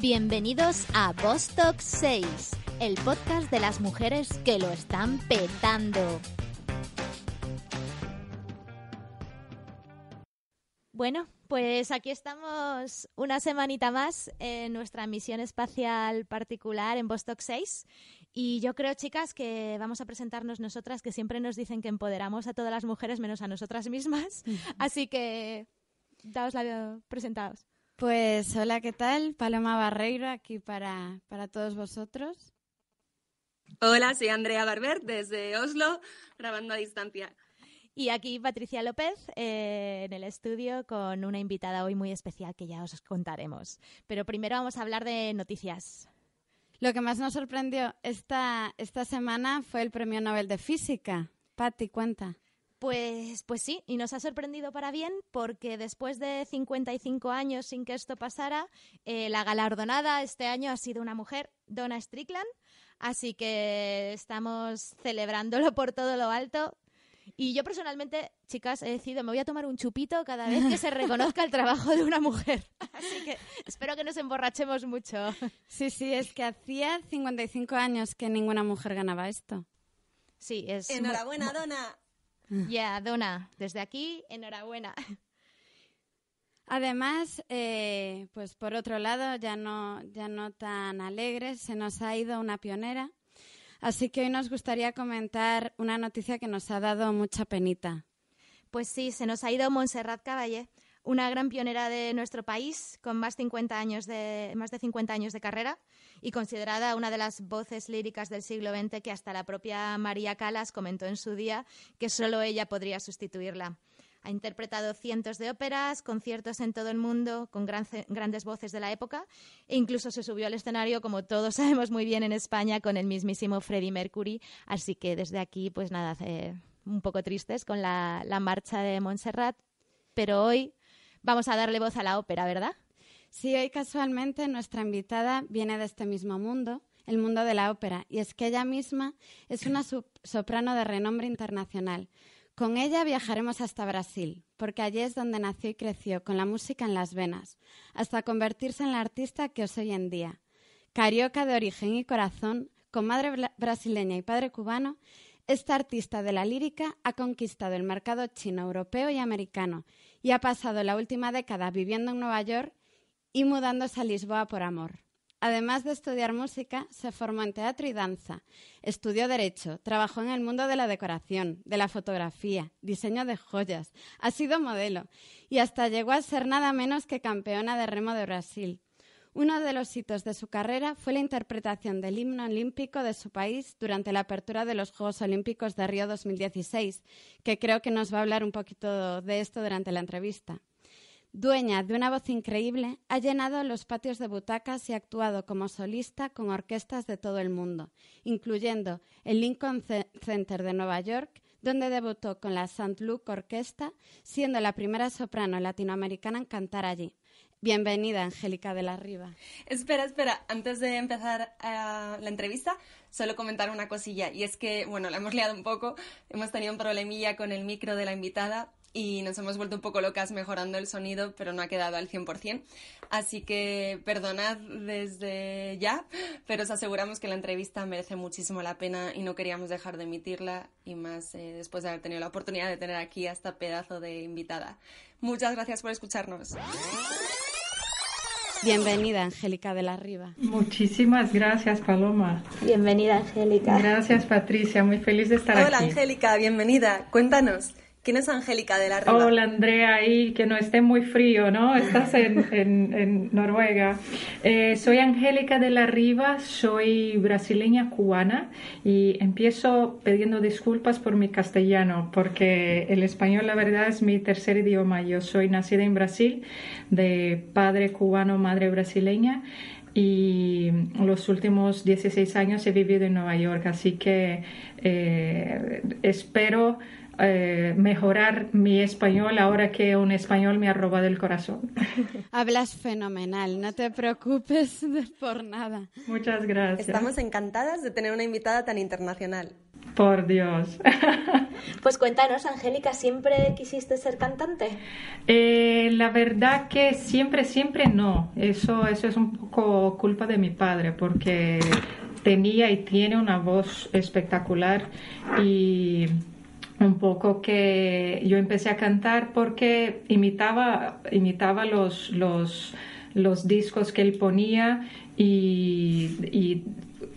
Bienvenidos a Vostok 6, el podcast de las mujeres que lo están petando. Bueno, pues aquí estamos una semanita más en nuestra misión espacial particular en Vostok 6 y yo creo, chicas, que vamos a presentarnos nosotras, que siempre nos dicen que empoderamos a todas las mujeres menos a nosotras mismas. Así que, daos la presentados. Pues hola, ¿qué tal? Paloma Barreiro aquí para, para todos vosotros. Hola, soy Andrea Barber desde Oslo, grabando a distancia. Y aquí Patricia López eh, en el estudio con una invitada hoy muy especial que ya os contaremos. Pero primero vamos a hablar de noticias. Lo que más nos sorprendió esta, esta semana fue el Premio Nobel de Física. Patti, cuenta. Pues, pues sí, y nos ha sorprendido para bien porque después de 55 años sin que esto pasara, eh, la galardonada este año ha sido una mujer, Donna Strickland, así que estamos celebrándolo por todo lo alto. Y yo personalmente, chicas, he decidido, me voy a tomar un chupito cada vez que se reconozca el trabajo de una mujer. Así que espero que nos emborrachemos mucho. Sí, sí, es que hacía 55 años que ninguna mujer ganaba esto. Sí, es... Enhorabuena, Donna. Ya, Donna, desde aquí, enhorabuena. Además, eh, pues por otro lado, ya no, ya no tan alegres, se nos ha ido una pionera. Así que hoy nos gustaría comentar una noticia que nos ha dado mucha penita. Pues sí, se nos ha ido Montserrat Caballé, una gran pionera de nuestro país, con más, 50 años de, más de 50 años de carrera y considerada una de las voces líricas del siglo XX que hasta la propia María Calas comentó en su día que solo ella podría sustituirla. Ha interpretado cientos de óperas, conciertos en todo el mundo con grandes voces de la época e incluso se subió al escenario, como todos sabemos muy bien en España, con el mismísimo Freddie Mercury. Así que desde aquí, pues nada, eh, un poco tristes con la, la marcha de Montserrat, pero hoy vamos a darle voz a la ópera, ¿verdad? Sí, hoy casualmente nuestra invitada viene de este mismo mundo, el mundo de la ópera, y es que ella misma es una soprano de renombre internacional. Con ella viajaremos hasta Brasil, porque allí es donde nació y creció, con la música en las venas, hasta convertirse en la artista que es hoy en día. Carioca de origen y corazón, con madre brasileña y padre cubano, esta artista de la lírica ha conquistado el mercado chino, europeo y americano y ha pasado la última década viviendo en Nueva York y mudándose a Lisboa por amor. Además de estudiar música, se formó en teatro y danza, estudió derecho, trabajó en el mundo de la decoración, de la fotografía, diseño de joyas, ha sido modelo y hasta llegó a ser nada menos que campeona de remo de Brasil. Uno de los hitos de su carrera fue la interpretación del himno olímpico de su país durante la apertura de los Juegos Olímpicos de Río 2016, que creo que nos va a hablar un poquito de esto durante la entrevista. Dueña de una voz increíble, ha llenado los patios de butacas y ha actuado como solista con orquestas de todo el mundo, incluyendo el Lincoln Center de Nueva York, donde debutó con la St. Luke Orquesta, siendo la primera soprano latinoamericana en cantar allí. Bienvenida, Angélica de la Riva. Espera, espera, antes de empezar eh, la entrevista, solo comentar una cosilla, y es que, bueno, la hemos liado un poco, hemos tenido un problemilla con el micro de la invitada, y nos hemos vuelto un poco locas mejorando el sonido, pero no ha quedado al 100%. Así que perdonad desde ya, pero os aseguramos que la entrevista merece muchísimo la pena y no queríamos dejar de emitirla y más eh, después de haber tenido la oportunidad de tener aquí a esta pedazo de invitada. Muchas gracias por escucharnos. Bienvenida, Angélica de la Riva. Muchísimas gracias, Paloma. Bienvenida, Angélica. Gracias, Patricia. Muy feliz de estar aquí. Hola, Angélica. Bienvenida. Cuéntanos. ¿Quién es Angélica de la Riva? Hola Andrea, y que no esté muy frío, ¿no? Estás en, Noruega. Eh, soy Angélica de la Riva, soy brasileña cubana y empiezo pidiendo disculpas por mi castellano, porque el español la verdad es mi tercer idioma. Yo soy nacida en Brasil, de padre cubano, madre brasileña y los últimos 16 años he vivido en Nueva York, así que eh, espero eh, mejorar mi español ahora que un español me ha robado el corazón. Hablas fenomenal, no te preocupes por nada. Muchas gracias. Estamos encantadas de tener una invitada tan internacional. Por Dios. Pues cuéntanos, Angélica, ¿siempre quisiste ser cantante? Eh, la verdad que siempre, siempre no. Eso, eso es un poco culpa de mi padre, porque tenía y tiene una voz espectacular y un poco que yo empecé a cantar porque imitaba, imitaba los, los, los discos que él ponía y, y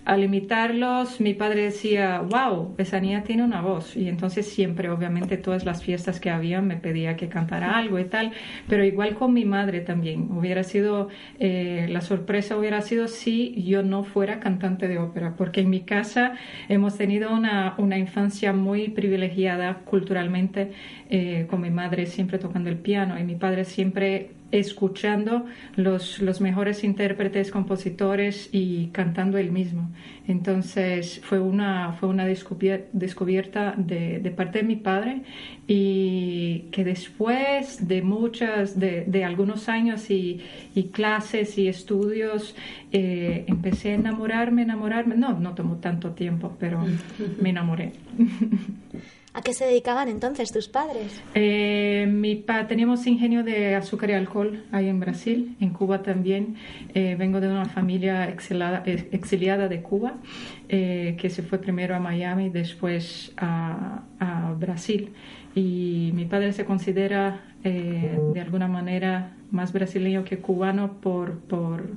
al imitarlos, mi padre decía, wow, esa niña tiene una voz. Y entonces siempre, obviamente, todas las fiestas que había me pedía que cantara algo y tal. Pero igual con mi madre también. Hubiera sido, eh, la sorpresa hubiera sido si yo no fuera cantante de ópera. Porque en mi casa hemos tenido una, una infancia muy privilegiada culturalmente, eh, con mi madre siempre tocando el piano y mi padre siempre escuchando los, los mejores intérpretes, compositores y cantando él mismo. Entonces fue una, fue una descubierta de, parte de mi padre y que después de muchas, de, de algunos años y, y, clases y estudios, eh, empecé a enamorarme, enamorarme. No, no tomó tanto tiempo, pero me enamoré. ¿A qué se dedicaban entonces tus padres? Eh, mi pa teníamos ingenio de azúcar y alcohol ahí en Brasil, en Cuba también. Eh, vengo de una familia exiliada, de Cuba, eh, que se fue primero a Miami y después a, a, Brasil. Y mi padre se considera de alguna manera más brasileño que cubano por, por,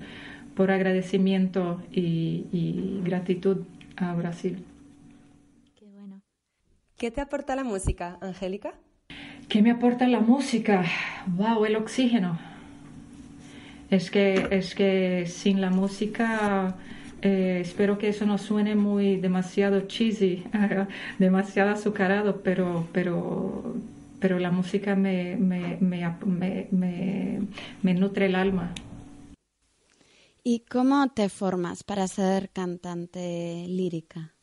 por agradecimiento y, y gratitud a Brasil. ¿Qué te aporta la música, Angélica? ¿Qué me aporta la música? ¡Wow! El oxígeno. Es que, es que sin la música, eh, espero que eso no suene muy demasiado cheesy, demasiado azucarado, pero, pero, pero la música me, me, me, me nutre el alma. ¿Y cómo te formas para ser cantante lírica?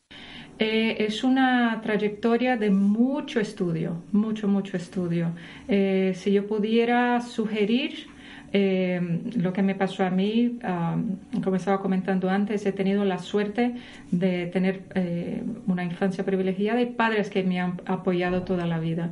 Eh, es una trayectoria de mucho estudio, mucho, mucho estudio. Eh, si yo pudiera sugerir eh, lo que me pasó a mí, como estaba comentando antes, he tenido la suerte de tener una infancia privilegiada y padres que me han apoyado toda la vida.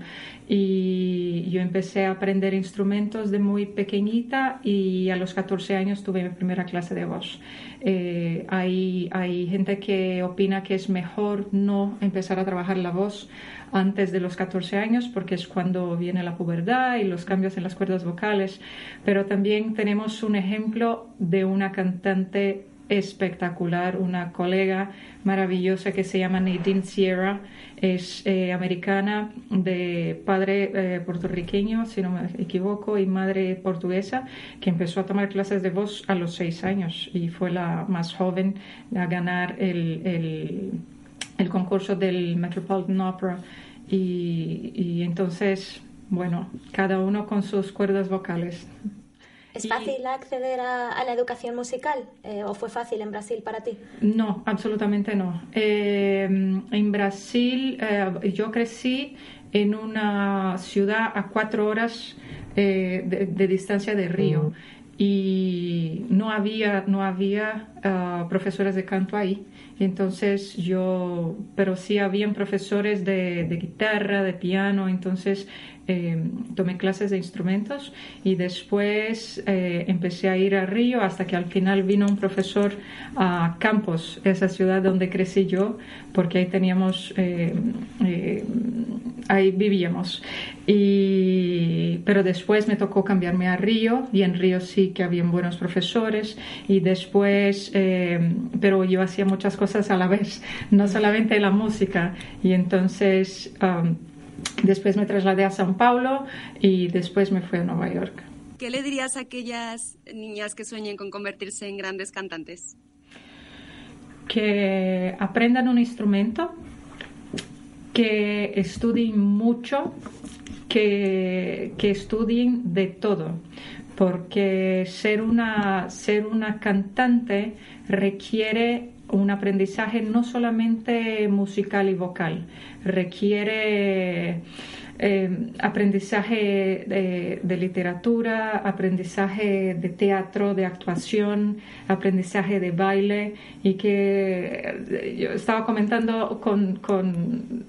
Y yo empecé a aprender instrumentos de muy pequeñita y a los 14 años tuve mi primera clase de voz. Eh, hay, hay gente que opina que es mejor no empezar a trabajar la voz antes de los 14 años porque es cuando viene la pubertad y los cambios en las cuerdas vocales, pero también tenemos un ejemplo de una cantante espectacular, una colega maravillosa que se llama Nadine Sierra, es eh, americana de padre eh, puertorriqueño, si no me equivoco, y madre portuguesa, que empezó a tomar clases de voz a los seis años y fue la más joven a ganar el, el, el concurso del Metropolitan Opera. Y, y entonces, bueno, cada uno con sus cuerdas vocales. ¿Es fácil acceder a, la educación musical eh, o fue fácil en Brasil para ti? No, absolutamente no. Eh, en Brasil eh, yo crecí en una ciudad a cuatro horas de, distancia de Río y no había, no había ah, profesores de canto ahí. Entonces yo, pero sí habían profesores de, de guitarra, de piano, entonces eh, tomé clases de instrumentos y después eh, empecé a ir a Río hasta que al final vino un profesor a Campos, esa ciudad donde crecí yo, porque ahí teníamos, eh, ahí vivíamos. Y, pero después me tocó cambiarme a Río y en Río sí que habían buenos profesores y después, pero yo hacía muchas cosas a la vez, no solamente la música y entonces... Um, Después me trasladé a São Paulo y después me fui a Nueva York. ¿Qué le dirías a aquellas niñas que sueñen con convertirse en grandes cantantes? Que aprendan un instrumento, que estudien mucho, que, que estudien de todo, porque ser una, ser una cantante requiere un aprendizaje no solamente musical y vocal, requiere eh, aprendizaje de, literatura, aprendizaje de teatro, de actuación, aprendizaje de baile y que eh, yo estaba comentando con, con,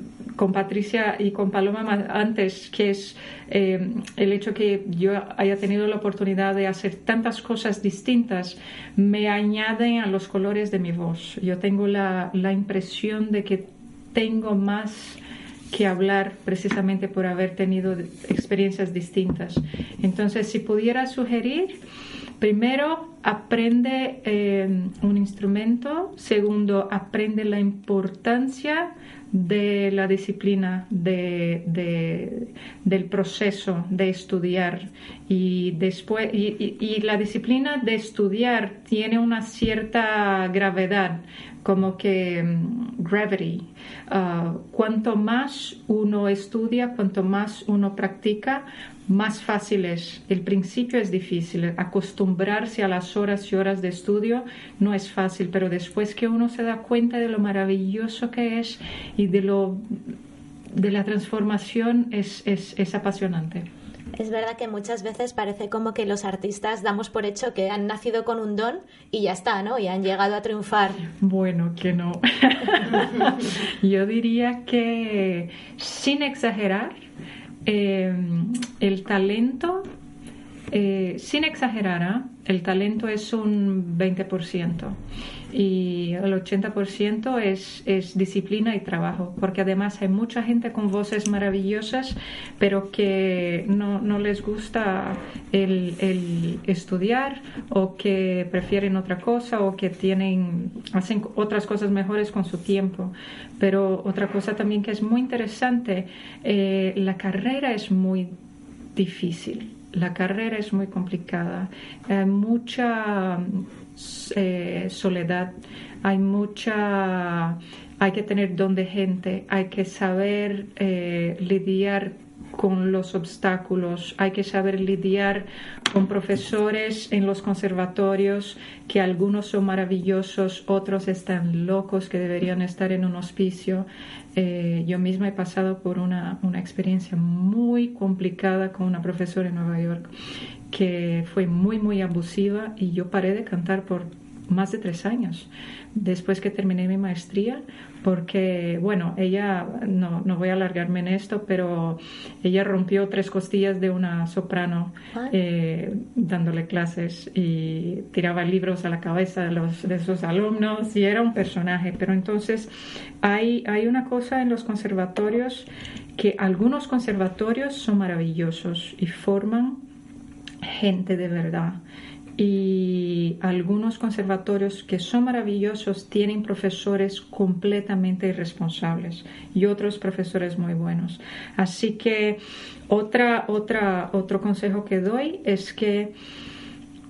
Patricia y con Paloma antes, que es eh, el hecho que yo haya tenido la oportunidad de hacer tantas cosas distintas, me añaden a los colores de mi voz. Yo tengo la, la impresión de que tengo más que hablar precisamente por haber tenido experiencias distintas. Entonces, si pudiera sugerir, primero, aprende eh, un instrumento, segundo, aprende la importancia de la disciplina, de, del proceso de estudiar. Y después y, la disciplina de estudiar tiene una cierta gravedad como que mm, gravity Ah, cuanto más uno estudia, cuanto más uno practica, más fácil es. El principio es difícil, acostumbrarse a las horas y horas de estudio no es fácil, pero después que uno se da cuenta de lo maravilloso que es y de lo de la transformación es, es, es apasionante. Es verdad que muchas veces parece como que los artistas damos por hecho que han nacido con un don y ya está, ¿no? Y han llegado a triunfar. Bueno, que no. Yo diría que, sin exagerar, eh, el talento, eh, sin exagerar, ¿ah? el talento es un 20% y el 80% es, es disciplina y trabajo, porque además hay mucha gente con voces maravillosas, pero que no, no les gusta el, el, estudiar o que prefieren otra cosa o que tienen, hacen otras cosas mejores con su tiempo. Pero otra cosa también que es muy interesante, eh, la carrera es muy difícil. La carrera es muy complicada. Hay mucha eh, soledad, hay mucha, hay que tener don de gente, hay que saber eh, lidiar con los obstáculos, hay que saber lidiar con profesores en los conservatorios, que algunos son maravillosos, otros están locos que deberían estar en un hospicio. Eh, yo misma he pasado por una, una experiencia muy complicada con una profesora en Nueva York que fue muy, muy abusiva y yo paré de cantar por más de tres años después que terminé mi maestría porque, bueno, ella, no, no voy a alargarme en esto, pero ella rompió tres costillas de una soprano eh, dándole clases y tiraba libros a la cabeza de, los, de sus alumnos y era un personaje. Pero entonces hay, hay una cosa en los conservatorios que algunos conservatorios son maravillosos y forman gente de verdad. Y algunos conservatorios que son maravillosos tienen profesores completamente irresponsables y otros profesores muy buenos. Así que otra, otra, otro consejo que doy es que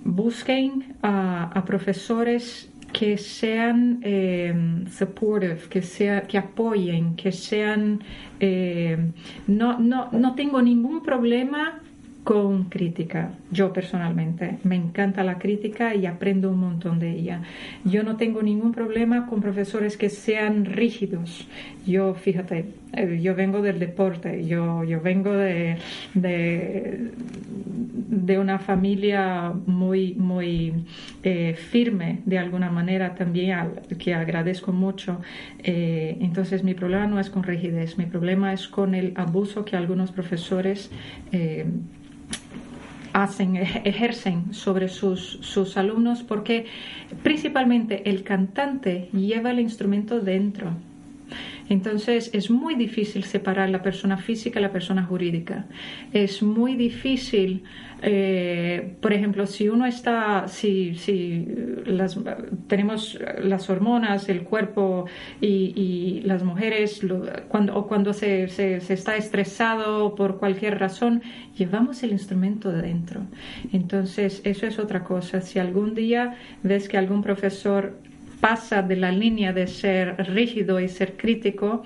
busquen a, profesores que sean eh, supportive, que, sea, que apoyen, que sean... Eh, no, no, no tengo ningún problema con crítica. Yo personalmente me encanta la crítica y aprendo un montón de ella. Yo no tengo ningún problema con profesores que sean rígidos. Yo, fíjate, eh, yo vengo del deporte, yo, yo vengo de, de, una familia muy, muy eh, firme de alguna manera también, que agradezco mucho. Eh, entonces mi problema no es con rigidez, mi problema es con el abuso que algunos profesores hacen, ejercen sobre sus, sus alumnos porque principalmente el cantante lleva el instrumento dentro. Entonces es muy difícil separar la persona física y la persona jurídica. Es muy difícil eh, por ejemplo, si uno está, si, si las, tenemos las hormonas, el cuerpo y, las mujeres, cuando, o cuando se, se, está estresado por cualquier razón, llevamos el instrumento de dentro. Entonces, eso es otra cosa. Si algún día ves que algún profesor pasa de la línea de ser rígido y ser crítico,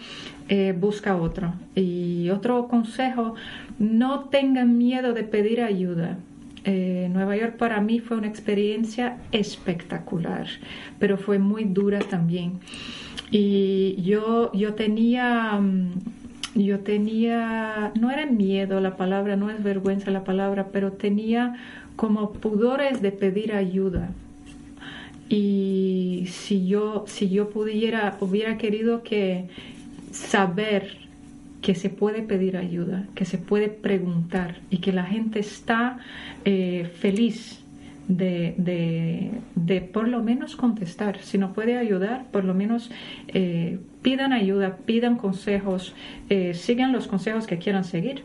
eh, busca otro. Y otro consejo, no tengan miedo de pedir ayuda. Eh, Nueva York para mí fue una experiencia espectacular, pero fue muy dura también. Y yo, yo tenía, mm, yo tenía, no era miedo la palabra, no es vergüenza la palabra, pero tenía como pudores de pedir ayuda. Y si yo, si yo pudiera, hubiera querido que saber que se puede pedir ayuda, que se puede preguntar y que la gente está eh, feliz de, de, por lo menos contestar. Si no puede ayudar, por lo menos eh, pidan ayuda, pidan consejos, eh, sigan los consejos que quieran seguir.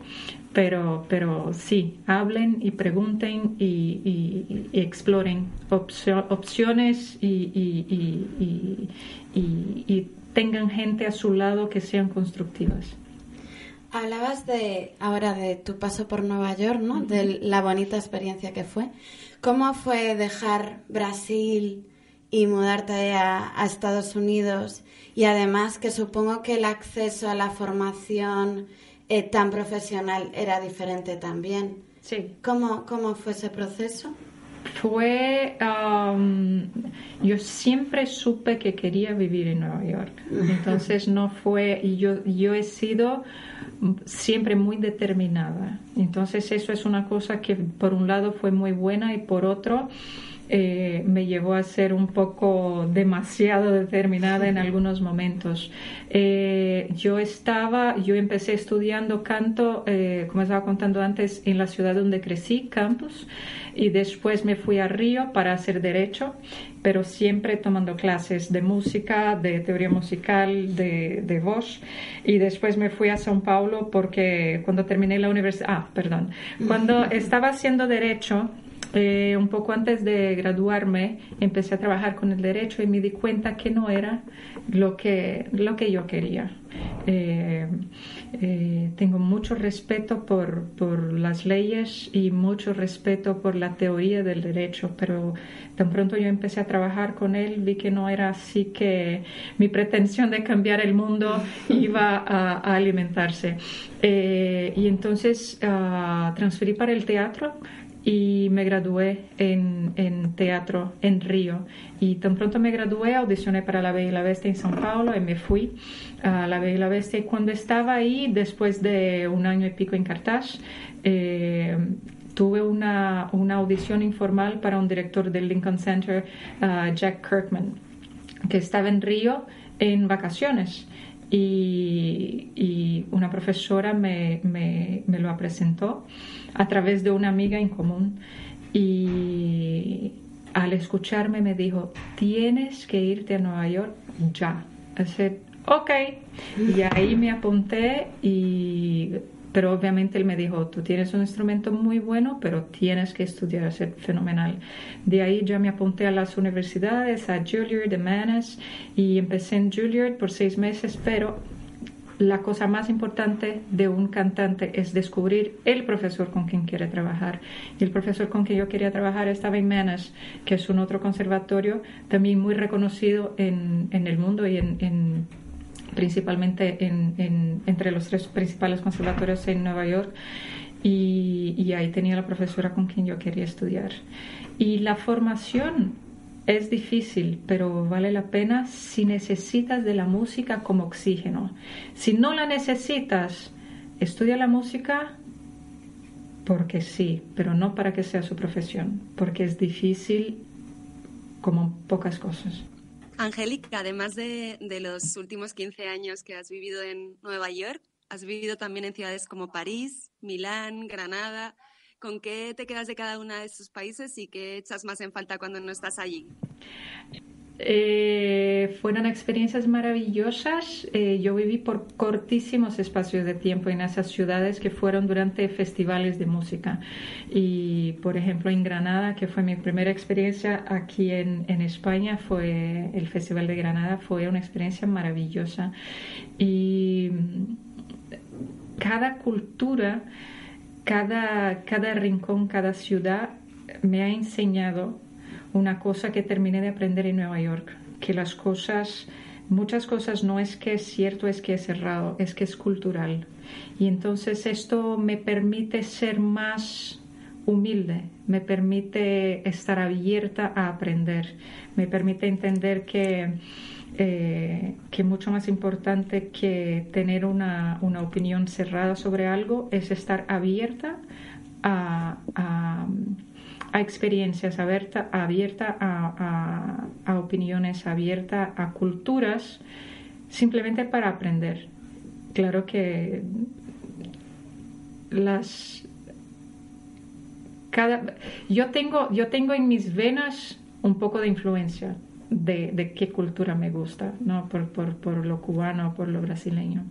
Pero, pero sí, hablen y pregunten y, exploren opciones y, y tengan gente a su lado que sean constructivas. Hablabas de ahora de tu paso por Nueva York, ¿no? De la bonita experiencia que fue. ¿Cómo fue dejar Brasil y mudarte a, Estados Unidos? Y además que supongo que el acceso a la formación eh, tan profesional era diferente también. Sí. ¿Cómo, cómo fue ese proceso? Fue, um, yo siempre supe que quería vivir en Nueva York. Entonces no fue, y yo, yo he sido siempre muy determinada. Entonces eso es una cosa que por un lado fue muy buena y por otro eh, me llevó a ser un poco demasiado determinada en algunos momentos. Eh, yo estaba, yo empecé estudiando canto, eh, como estaba contando antes, en la ciudad donde crecí, campus, y después me fui a Río para hacer derecho, pero siempre tomando clases de música, de teoría musical, de, de voz, y después me fui a São Paulo porque cuando terminé la universidad, ah, perdón, cuando estaba haciendo derecho, eh, un poco antes de graduarme empecé a trabajar con el derecho y me di cuenta que no era lo que, lo que yo quería. Eh, eh, tengo mucho respeto por, por, las leyes y mucho respeto por la teoría del derecho, pero tan pronto yo empecé a trabajar con él vi que no era así que mi pretensión de cambiar el mundo iba a, alimentarse. y entonces uh, transferí para el teatro y me gradué en, en, teatro en Río. Y tan pronto me gradué, audicioné para La Bella y la Bestia en São Paulo y me fui a La Bella y la Bestia. Y cuando estaba ahí, después de un año y pico en Carthage, eh, tuve una, una, audición informal para un director del Lincoln Center, uh, Jack Kirkman, que estaba en Río en vacaciones. Y, una profesora me, me, me lo presentó a través de una amiga en común y al escucharme me dijo, tienes que irte a Nueva York ya. Así, ok. Y ahí me apunté y... Pero obviamente él me dijo, tú tienes un instrumento muy bueno, pero tienes que estudiar, a ser fenomenal. De ahí ya me apunté a las universidades, a Juilliard, de Mannes, y empecé en Juilliard por seis meses, pero la cosa más importante de un cantante es descubrir el profesor con quien quiere trabajar. Y el profesor con quien yo quería trabajar estaba en Manas, que es un otro conservatorio también muy reconocido en, el mundo y en, principalmente entre los tres principales conservatorios en Nueva York. Y, ahí tenía la profesora con quien yo quería estudiar. Y la formación es difícil, pero vale la pena si necesitas de la música como oxígeno. Si no la necesitas, estudia la música porque sí, pero no para que sea su profesión, porque es difícil como pocas cosas. Angélica, además de, de, los últimos 15 años que has vivido en Nueva York, has vivido también en ciudades como París, Milán, Granada. ¿Con qué te quedas de cada uno de esos países y qué echas más en falta cuando no estás allí? Eh, fueron experiencias maravillosas. Eh, yo viví por cortísimos espacios de tiempo en esas ciudades que fueron durante festivales de música. Y, por ejemplo, en Granada, que fue mi primera experiencia aquí en, en España, fue el Festival de Granada, fue una experiencia maravillosa. Y cada cultura cada, cada rincón, cada ciudad me ha enseñado una cosa que terminé de aprender en Nueva York, que las cosas, muchas cosas no es que es cierto, es que es cerrado, es que es cultural. Y entonces esto me permite ser más humilde, me permite estar abierta a aprender, me permite entender que, eh, que mucho más importante que tener una, opinión cerrada sobre algo es estar abierta a, experiencias, abierta, abierta a, a opiniones, abierta a culturas, simplemente para aprender. Claro que las cada yo tengo yo tengo en mis venas un poco de influencia de, qué cultura me gusta no por, por, por lo cubano por lo brasileño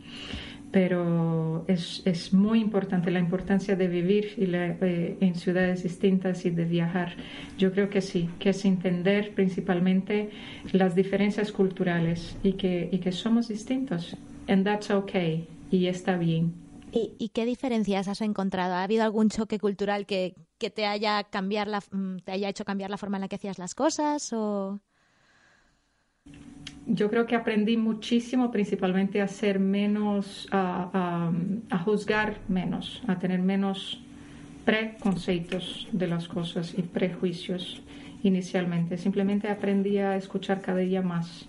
pero es, es, muy importante la importancia de vivir eh, en ciudades distintas y de viajar. Yo creo que sí, que es entender principalmente las diferencias culturales y que, y que somos distintos. And that's okay. Y está bien. ¿Y, qué diferencias has encontrado? ¿Ha habido algún choque cultural que, te, haya cambiar la, mm, te haya hecho cambiar la forma en la que hacías las cosas? O... Yo creo que aprendí muchísimo, principalmente a ser menos, a, juzgar menos, a tener menos preconceptos de las cosas y prejuicios inicialmente. Simplemente aprendí a escuchar cada día más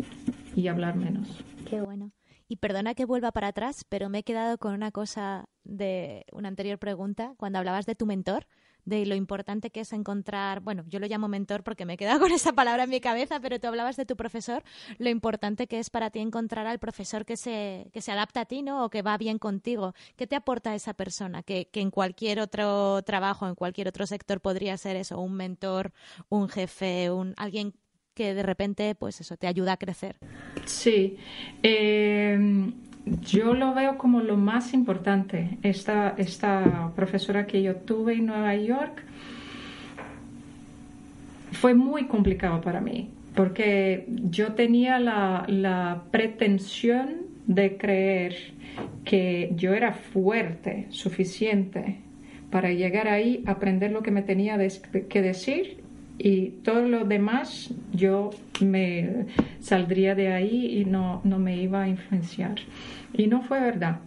y hablar menos. Qué bueno. Y perdona que vuelva para atrás, pero me he quedado con una cosa de una anterior pregunta, cuando hablabas de tu mentor, de lo importante que es encontrar, bueno, yo lo llamo mentor porque me he quedado con esa palabra en mi cabeza, pero tú hablabas de tu profesor, lo importante que es para ti encontrar al profesor que se, que se adapta a ti, ¿no? O que va bien contigo. ¿Qué te aporta esa persona? Que, que en cualquier otro trabajo, en cualquier otro sector podría ser eso, un mentor, un jefe, un alguien que de repente, pues eso, te ayuda a crecer. Sí. Em, yo lo veo como lo más importante. Esta, esta profesora que yo tuve en Nueva York fue muy complicado para mí, porque yo tenía la, la pretensión de creer que yo era fuerte, suficiente para llegar ahí, aprender lo que me tenía que decir y todo lo demás yo me saldría de ahí y no, no me iba a influenciar. Y no fue verdad.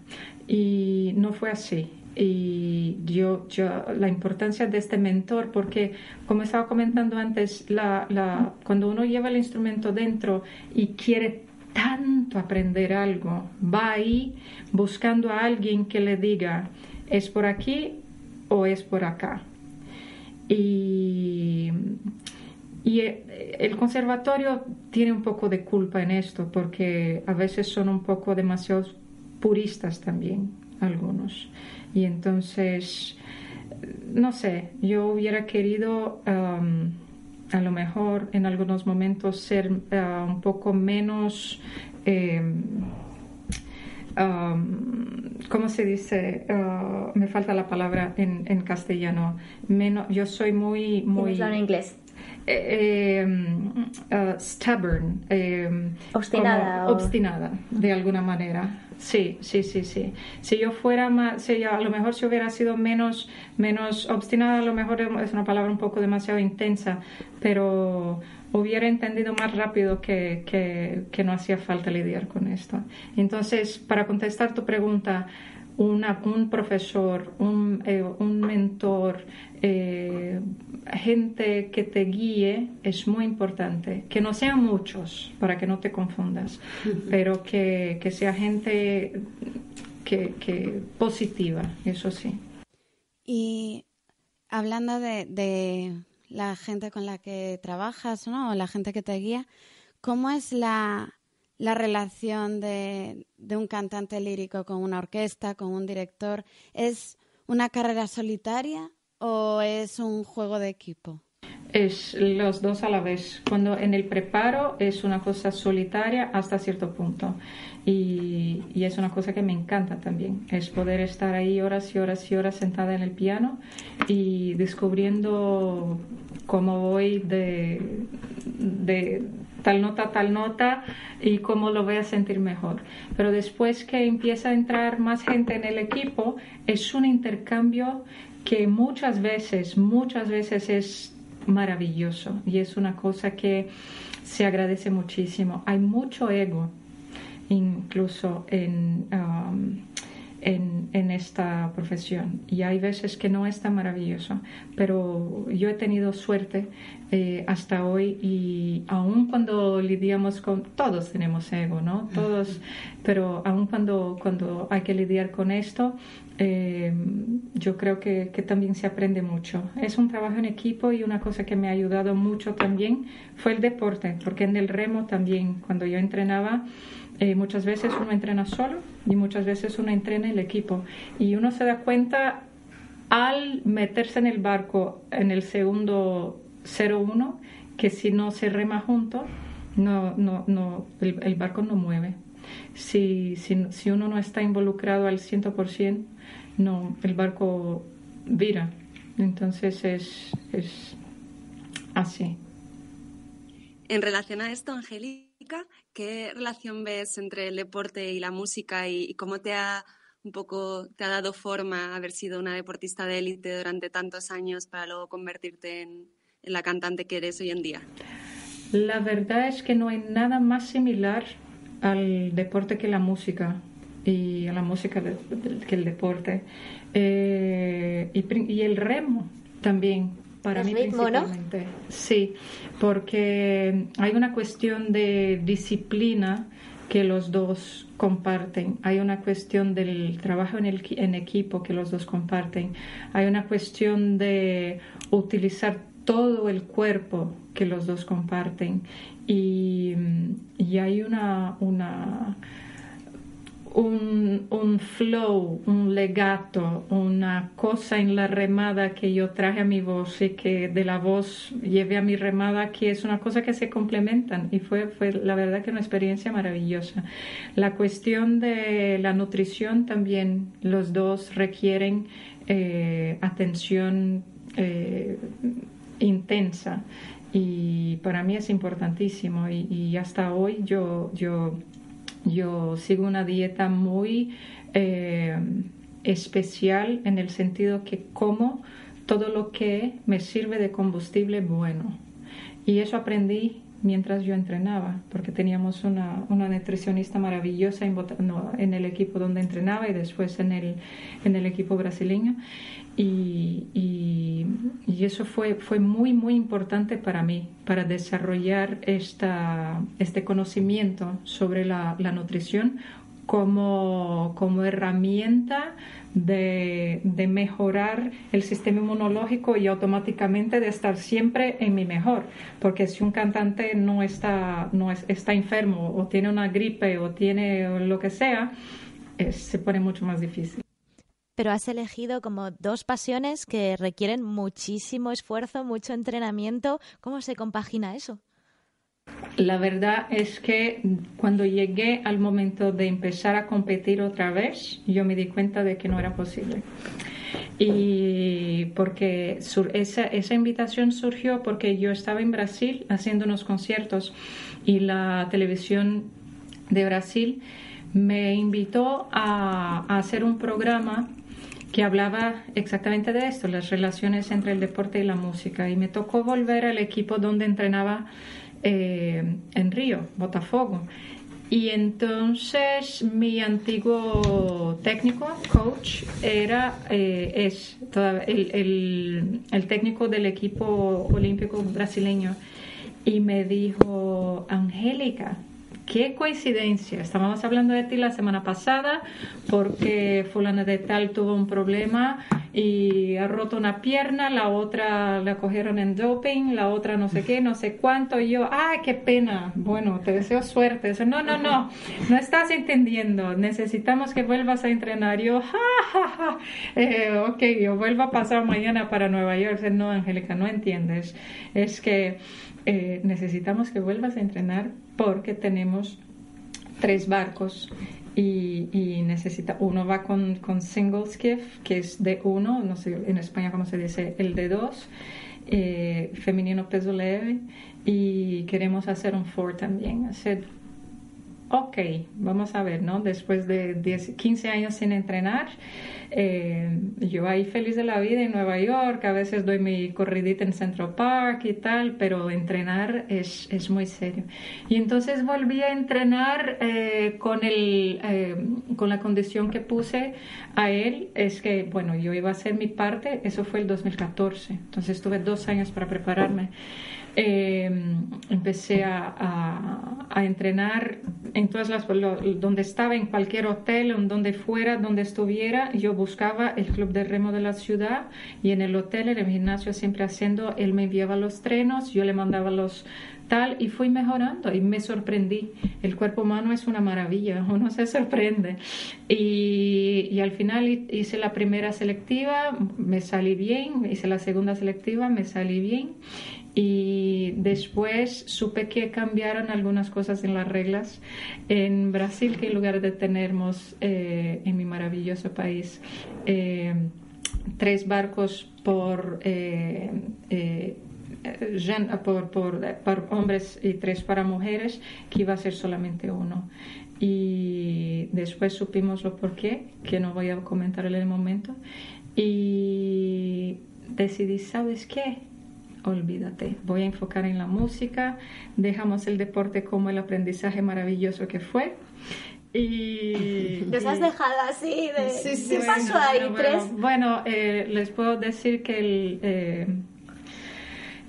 Y no fue así. Y yo, yo, la importancia de este mentor, porque como estaba comentando antes, la, la, cuando uno lleva el instrumento dentro y quiere tanto aprender algo, va ahí buscando a alguien que le diga, es por aquí o es por acá y, y eh, el conservatorio tiene un poco de culpa en esto porque a veces son un poco demasiado puristas también algunos. Y entonces, no sé, yo hubiera querido a lo mejor en algunos momentos ser uh, un poco menos... Em, um, ¿cómo se dice? Uh, me falta la palabra en, en castellano. Menos, yo soy muy... muy en inglés? Eh, uh, stubborn. Eh, obstinada. Obstinada, de alguna manera. Sí, sí, sí, sí. Si yo fuera más, si a lo mejor si hubiera sido menos, menos obstinada, a lo mejor es una palabra un poco demasiado intensa, pero hubiera entendido más rápido que, que, no hacía falta lidiar con esto. Entonces, para contestar tu pregunta, una, un profesor, un, eh, un mentor, eh, gente que te guíe es muy importante. Que no sean muchos, para que no te confundas, pero que, que sea gente que, que, positiva, eso sí. Y hablando de, de la gente con la que trabajas, ¿no? O la gente que te guía, ¿cómo es la, la relación de, de, un cantante lírico con una orquesta, con un director? ¿Es una carrera solitaria o es un juego de equipo? Es los dos a la vez. Cuando en el preparo es una cosa solitaria hasta cierto punto. Y, y, es una cosa que me encanta también. Es poder estar ahí horas y horas y horas sentada en el piano y descubriendo cómo voy de, de tal nota tal nota y cómo lo voy a sentir mejor. Pero después que empieza a entrar más gente en el equipo, es un intercambio que muchas veces, muchas veces es maravilloso y es una cosa que se agradece muchísimo. Hay mucho ego, incluso en, um, en, en, esta profesión. Y hay veces que no es tan maravilloso, pero yo he tenido suerte eh, hasta hoy y aún cuando lidiamos con, todos tenemos ego, ¿no? Todos, pero aún cuando, cuando hay que lidiar con esto, eh, yo creo que, que, también se aprende mucho. Es un trabajo en equipo y una cosa que me ha ayudado mucho también fue el deporte, porque en el remo también, cuando yo entrenaba, eh, muchas veces uno entrena solo y muchas veces uno entrena el equipo. Y uno se da cuenta al meterse en el barco en el segundo 0-1 que si no se rema junto, no, no, no, el, barco no mueve. Si, si, si, uno no está involucrado al 100%, no, el barco vira. Entonces es, es así. En relación a esto, Angélica, ¿qué relación ves entre el deporte y la música y, cómo te ha un poco te ha dado forma haber sido una deportista de élite durante tantos años para luego convertirte en, la cantante que eres hoy en día? La verdad es que no hay nada más similar al deporte que la música y a la música que el deporte eh, y, y, el remo también para mí principalmente. Sí, porque hay una cuestión de disciplina que los dos comparten, hay una cuestión del trabajo en, el, en equipo que los dos comparten, hay una cuestión de utilizar todo el cuerpo que los dos comparten. Y, y hay una, una un, un, flow, un legato, una cosa en la remada que yo traje a mi voz y que de la voz llevé a mi remada, que es una cosa que se complementan. Y fue, fue la verdad que una experiencia maravillosa. La cuestión de la nutrición también, los dos requieren eh, atención eh, intensa. Y para mí es importantísimo. Y, y hasta hoy yo, yo yo sigo una dieta muy eh, especial en el sentido que como todo lo que me sirve de combustible bueno. Y eso aprendí mientras yo entrenaba, porque teníamos una, una nutricionista maravillosa en, en, el equipo donde entrenaba y después en el, en el equipo brasileño. Y, y, eso fue, fue muy, muy importante para mí, para desarrollar esta, este conocimiento sobre la, la nutrición como, como herramienta de, de, mejorar el sistema inmunológico y automáticamente de estar siempre en mi mejor. Porque si un cantante no está, no es, está enfermo o tiene una gripe o tiene lo que sea, se pone mucho más difícil pero has elegido como dos pasiones que requieren muchísimo esfuerzo, mucho entrenamiento. ¿Cómo se compagina eso? La verdad es que cuando llegué al momento de empezar a competir otra vez, yo me di cuenta de que no era posible. Y porque esa, esa invitación surgió porque yo estaba en Brasil haciendo unos conciertos y la televisión de Brasil me invitó a, a hacer un programa que hablaba exactamente de esto, las relaciones entre el deporte y la música. Y me tocó volver al equipo donde entrenaba eh, en Río, Botafogo. Y entonces mi antiguo técnico, coach, era, eh, es el, el, el técnico del equipo olímpico brasileño. Y me dijo, Angélica, qué coincidencia. Estábamos hablando de ti la semana pasada porque fulana de tal tuvo un problema y ha roto una pierna, la otra la cogieron en doping, la otra no sé qué, no sé cuánto. Yo, ¡ay, qué pena! Bueno, te deseo suerte. no, no, no, no estás entendiendo. Necesitamos que vuelvas a entrenar. Yo, ja, ja, ja. Eh, ok, yo vuelvo a pasar mañana para Nueva York. No, Angélica, no entiendes. Es que eh, necesitamos que vuelvas a entrenar porque tenemos tres barcos y, necesita, uno va con, con, single skiff, que es de uno, no sé en España cómo se dice, el de dos, eh, femenino peso leve, y queremos hacer un four también, ok, vamos a ver, ¿no? Después de 10, 15 años sin entrenar, Eh, yo ahí feliz de la vida en Nueva York, a veces doy mi corridita en Central Park y tal, pero entrenar es, es muy serio. Y entonces volví a entrenar eh, con, el, eh, con la condición que puse a él, es que, bueno, yo iba a hacer mi parte, eso fue el 2014, entonces tuve dos años para prepararme. Em, empecé a, a, entrenar en todas las donde estaba en cualquier hotel en donde fuera donde estuviera yo buscaba el club de remo de la ciudad y en el hotel en el gimnasio siempre haciendo él me enviaba los trenos yo le mandaba los tal y fui mejorando y me sorprendí. El cuerpo humano es una maravilla uno se sorprende. Y, y al final hice la primera selectiva me salí bien hice la segunda selectiva me salí bien y después supe que cambiaron algunas cosas en las reglas en Brasil que en lugar de tenermos eh, en mi maravilloso país eh, tres barcos por, eh, por, por, por, hombres y tres para mujeres que iba a ser solamente uno. Y después supimos lo por qué que no voy a comentar en el momento. Y decidí sabes qué olvídate, voy a enfocar en la música, dejamos el deporte como el aprendizaje maravilloso que fue. Y, Nos has dejado así de... ¿Qué pasó ahí? Bueno, ¿Tres? Bueno, eh, les puedo decir que el... Eh,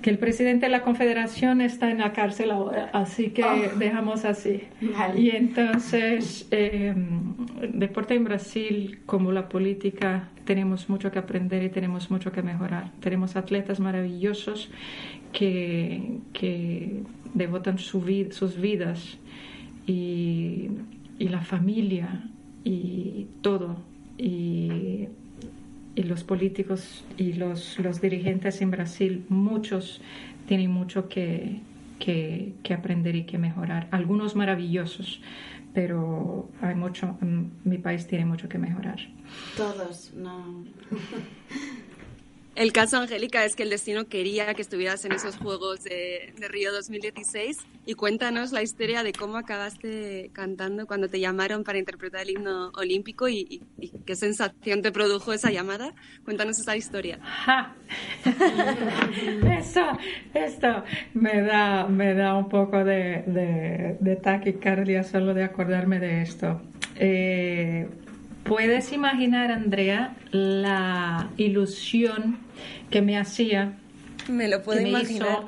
que el presidente de la Confederación está en la cárcel ahora, así que oh. dejamos así. Y entonces, eh, deporte en Brasil, como la política, tenemos mucho que aprender y tenemos mucho que mejorar. Tenemos atletas maravillosos que, que devotan su sus vidas y, y la familia y todo. Y y los políticos y los, los dirigentes en Brasil, muchos tienen mucho que, que, aprender y que mejorar. Algunos maravillosos, pero hay mucho, mi país tiene mucho que mejorar. Todos, no. El caso, Angélica, es que el destino quería que estuvieras en esos Juegos de, Río 2016 y cuéntanos la historia de cómo acabaste cantando cuando te llamaron para interpretar el himno olímpico y, qué sensación te produjo esa llamada. Cuéntanos esa historia. Eso, esto me da, me da un poco de taquicardia solo de acordarme de esto. Eh, Puedes imaginar, Andrea, la ilusión que me hacía. Me lo puedo imaginar.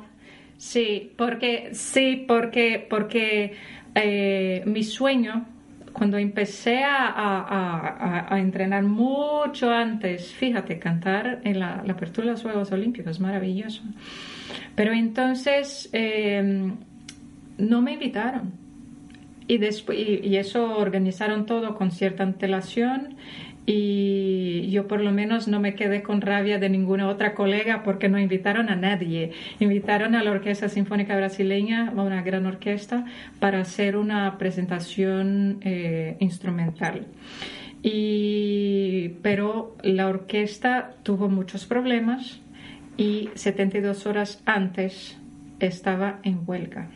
Sí, porque sí, porque porque eh, mi sueño cuando empecé a, entrenar mucho antes, fíjate, cantar en la, apertura de los Juegos Olímpicos es maravilloso. Pero entonces eh, no me invitaron y, eso organizaron todo con cierta antelación y yo por lo menos no me quedé con rabia de ninguna otra colega porque no invitaron a nadie. Invitaron a la Orquesta Sinfónica Brasileña, una gran orquesta, para hacer una presentación eh, instrumental. Y, pero la orquesta tuvo muchos problemas y 72 horas antes estaba en huelga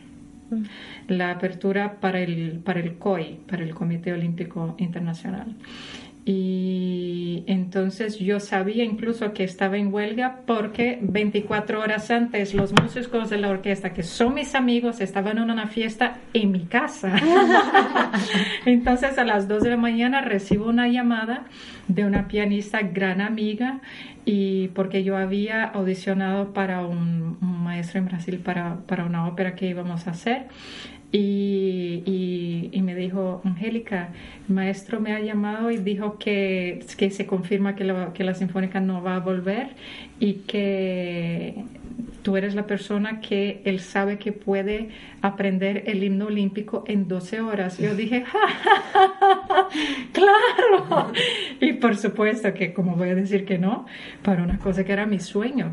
la apertura para el, para el COI, para el Comité Olímpico Internacional. Y entonces yo sabía incluso que estaba en huelga porque 24 horas antes los músicos de la orquesta, que son mis amigos, estaban en una fiesta en mi casa. entonces a las 2 de la mañana recibo una llamada de una pianista gran amiga y porque yo había audicionado para un, maestro en Brasil para, para, una ópera que íbamos a hacer y, y, me dijo, Angélica, el maestro me ha llamado y dijo que, que se confirma que la, que la Sinfónica no va a volver y que tú eres la persona que él sabe que puede aprender el himno olímpico en 12 horas. Yo dije, claro. Y por supuesto que, como voy a decir que no, para una cosa que era mi sueño.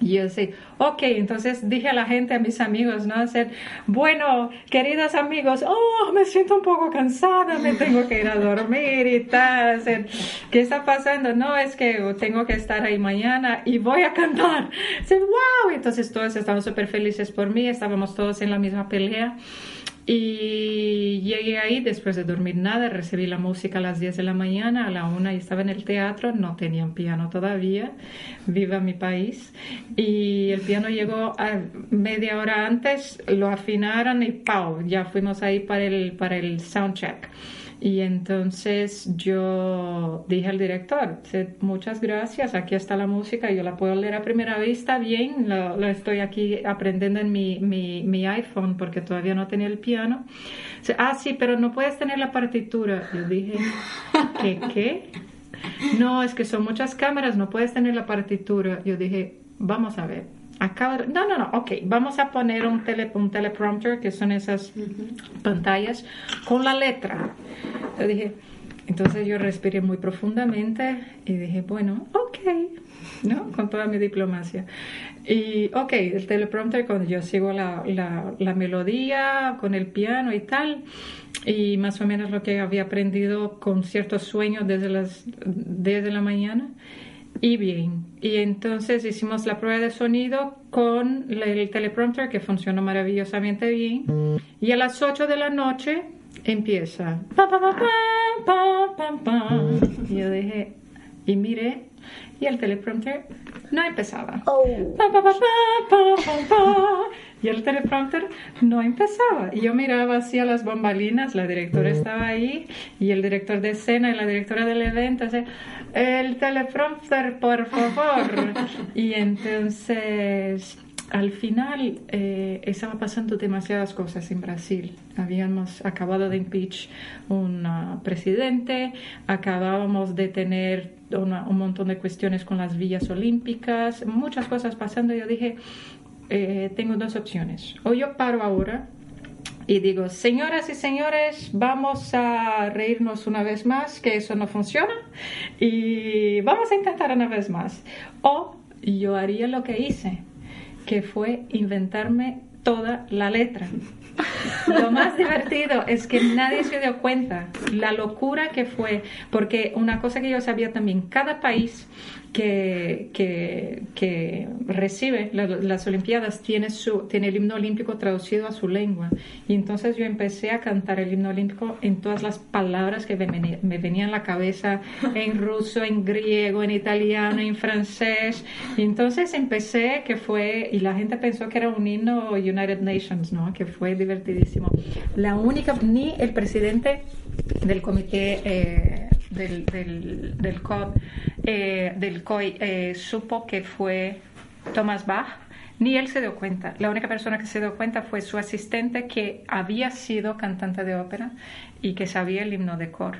Y yo decía, ok, entonces dije a la gente, a mis amigos, ¿no? Hacer, bueno, queridos amigos, oh, me siento un poco cansada, me tengo que ir a dormir y tal. Hacer, ¿Qué está pasando? No, es que tengo que estar ahí mañana y voy a cantar. Hacer, wow, entonces todos estaban súper felices por mí, estábamos todos en la misma pelea. Y llegué ahí después de dormir nada, recibí la música a las 10 de la mañana, a la una y estaba en el teatro, no tenían piano todavía, viva mi país. Y el piano llegó a media hora antes, lo afinaron y ¡pau! Ya fuimos ahí para el, para el soundcheck. Y entonces yo dije al director, muchas gracias, aquí está la música, yo la puedo leer a primera vista bien, lo, estoy aquí aprendiendo en mi, mi, mi, iPhone porque todavía no tenía el piano. Ah, sí, pero no puedes tener la partitura. Yo dije, ¿qué? ¿Qué? No, es que son muchas cámaras, no puedes tener la partitura. Yo dije, vamos a ver. Acaba No, no, no, ok, vamos a poner un, tele, un teleprompter, que son esas pantallas, con la letra. Yo dije, entonces yo respiré muy profundamente y dije, bueno, ok, ¿no? Con toda mi diplomacia. Y, ok, el teleprompter, cuando yo sigo la, la, la melodía con el piano y tal, y más o menos lo que había aprendido con ciertos sueños desde las 10 de la mañana y bien. Y entonces hicimos la prueba de sonido con el teleprompter que funcionó maravillosamente bien. Y a las 8 de la noche empieza. y yo y miré, y el teleprompter no empezaba. Y el teleprompter no empezaba. Y yo miraba así a las bombalinas, la directora estaba ahí, y el director de escena y la directora del evento, así, el teleprompter, por favor. y entonces, al final, eh, estaba pasando demasiadas cosas en Brasil. Habíamos acabado de impeach un presidente, acabábamos de tener un montón de cuestiones con las villas olímpicas, muchas cosas pasando. Yo dije, eh, tengo dos opciones. O yo paro ahora y digo, señoras y señores, vamos a reírnos una vez más, que eso no funciona, y vamos a intentar una vez más. O yo haría lo que hice, que fue inventarme toda la letra. Lo más divertido es que nadie se dio cuenta la locura que fue, porque una cosa que yo sabía también, cada país que, que, recibe las Olimpiadas tiene, su, tiene el himno olímpico traducido a su lengua. Y entonces yo empecé a cantar el himno olímpico en todas las palabras que me, me venían a la cabeza, en ruso, en griego, en italiano, en francés. Y entonces empecé que fue, y la gente pensó que era un himno United Nations, ¿no? Que fue divertidísimo. La única, ni el presidente del comité eh, del, del, del COD, eh, del COI, eh, supo que fue Thomas Bach, ni él se dio cuenta. La única persona que se dio cuenta fue su asistente que había sido cantante de ópera y que sabía el himno de cor.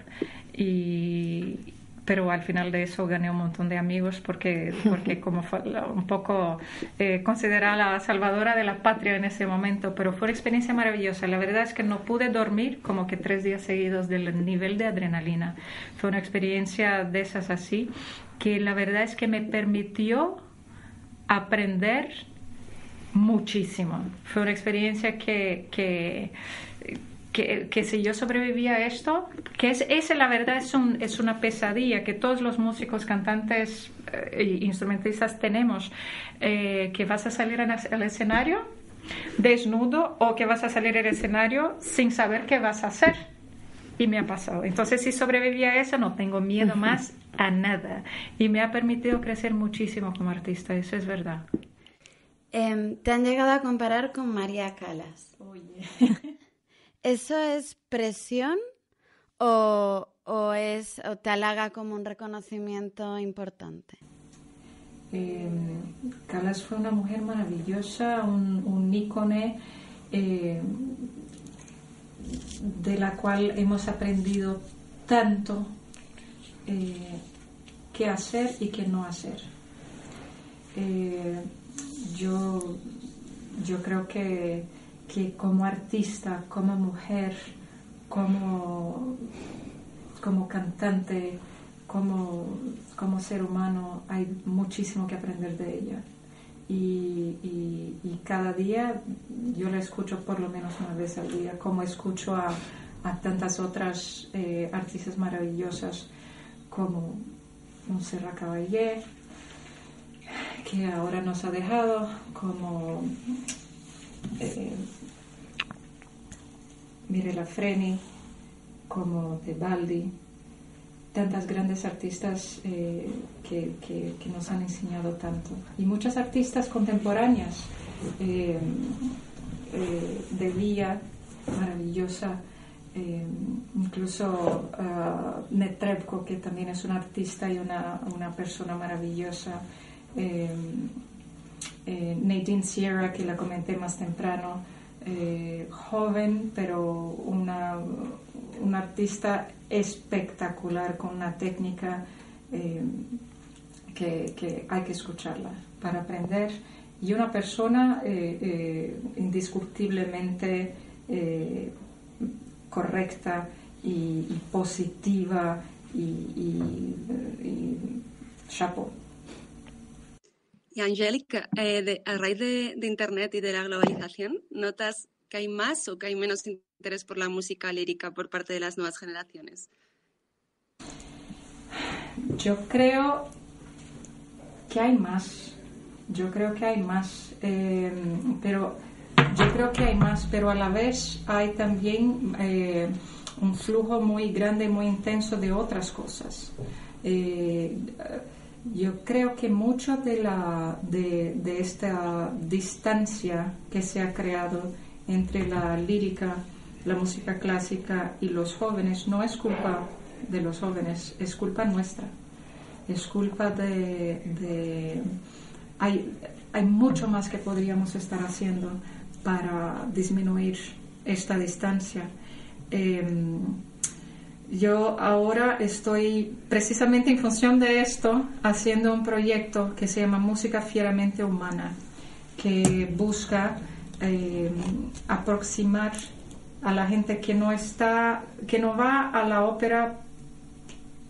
Y, pero al final de eso gané un montón de amigos porque, porque como fue un poco eh, considerada la salvadora de la patria en ese momento, pero fue una experiencia maravillosa. La verdad es que no pude dormir como que tres días seguidos del nivel de adrenalina. Fue una experiencia de esas así que la verdad es que me permitió aprender muchísimo. Fue una experiencia que, que que, si yo sobrevivía a esto, que es, esa la verdad es, un, es una pesadilla que todos los músicos, cantantes e instrumentistas tenemos, eh, que vas a salir al escenario desnudo o que vas a salir al escenario sin saber qué vas a hacer. Y me ha pasado. Entonces, si sobreviví a eso, no tengo miedo más a nada. Y me ha permitido crecer muchísimo como artista, eso es verdad. Em, ¿Te han llegado a comparar con María Calas? Oye. ¿Eso es presión o, es, o te halaga como un reconocimiento importante? Eh, fue una mujer maravillosa, un, un ícone eh, de la cual hemos aprendido tanto eh, qué hacer y qué no hacer. yo, yo creo que que como artista, como mujer, como, como cantante, como, como ser humano, hay muchísimo que aprender de ella. Y, y, cada día yo la escucho por lo menos una vez al día, como escucho a, a tantas otras eh, artistas maravillosas como Montserrat Caballé, que ahora nos ha dejado, como eh, Mirella Freni, como Tebaldi, tantas grandes artistas eh, que, nos han enseñado tanto. Y muchas artistas contemporáneas, eh, eh, de Vía, maravillosa, incluso uh, Netrebko, que también es una artista y una, una persona maravillosa. Nadine Sierra, que la comenté más temprano, joven, pero una, una artista espectacular con una técnica eh, que, hay que escucharla para aprender y una persona eh, eh, indiscutiblemente correcta y, positiva y, y, chapeau. Y Angélica, a raíz de, Internet y de la globalización, ¿notas que hay más o que hay menos interés por la música lírica por parte de las nuevas generaciones? Yo creo que hay más. Yo creo que hay más. Eh, pero yo creo que hay más, pero a la vez hay también eh, un flujo muy grande, muy intenso de otras cosas. Eh, yo creo que mucho de, la, de, esta distancia que se ha creado entre la lírica la música clásica y los jóvenes no es culpa de los jóvenes, es culpa nuestra. Es culpa de... hay, hay mucho más que podríamos estar haciendo para disminuir esta distancia. Em, yo ahora estoy precisamente en función de esto haciendo un proyecto que se llama Música Fieramente Humana, que busca em, aproximar a la gente que no está, que no va a la ópera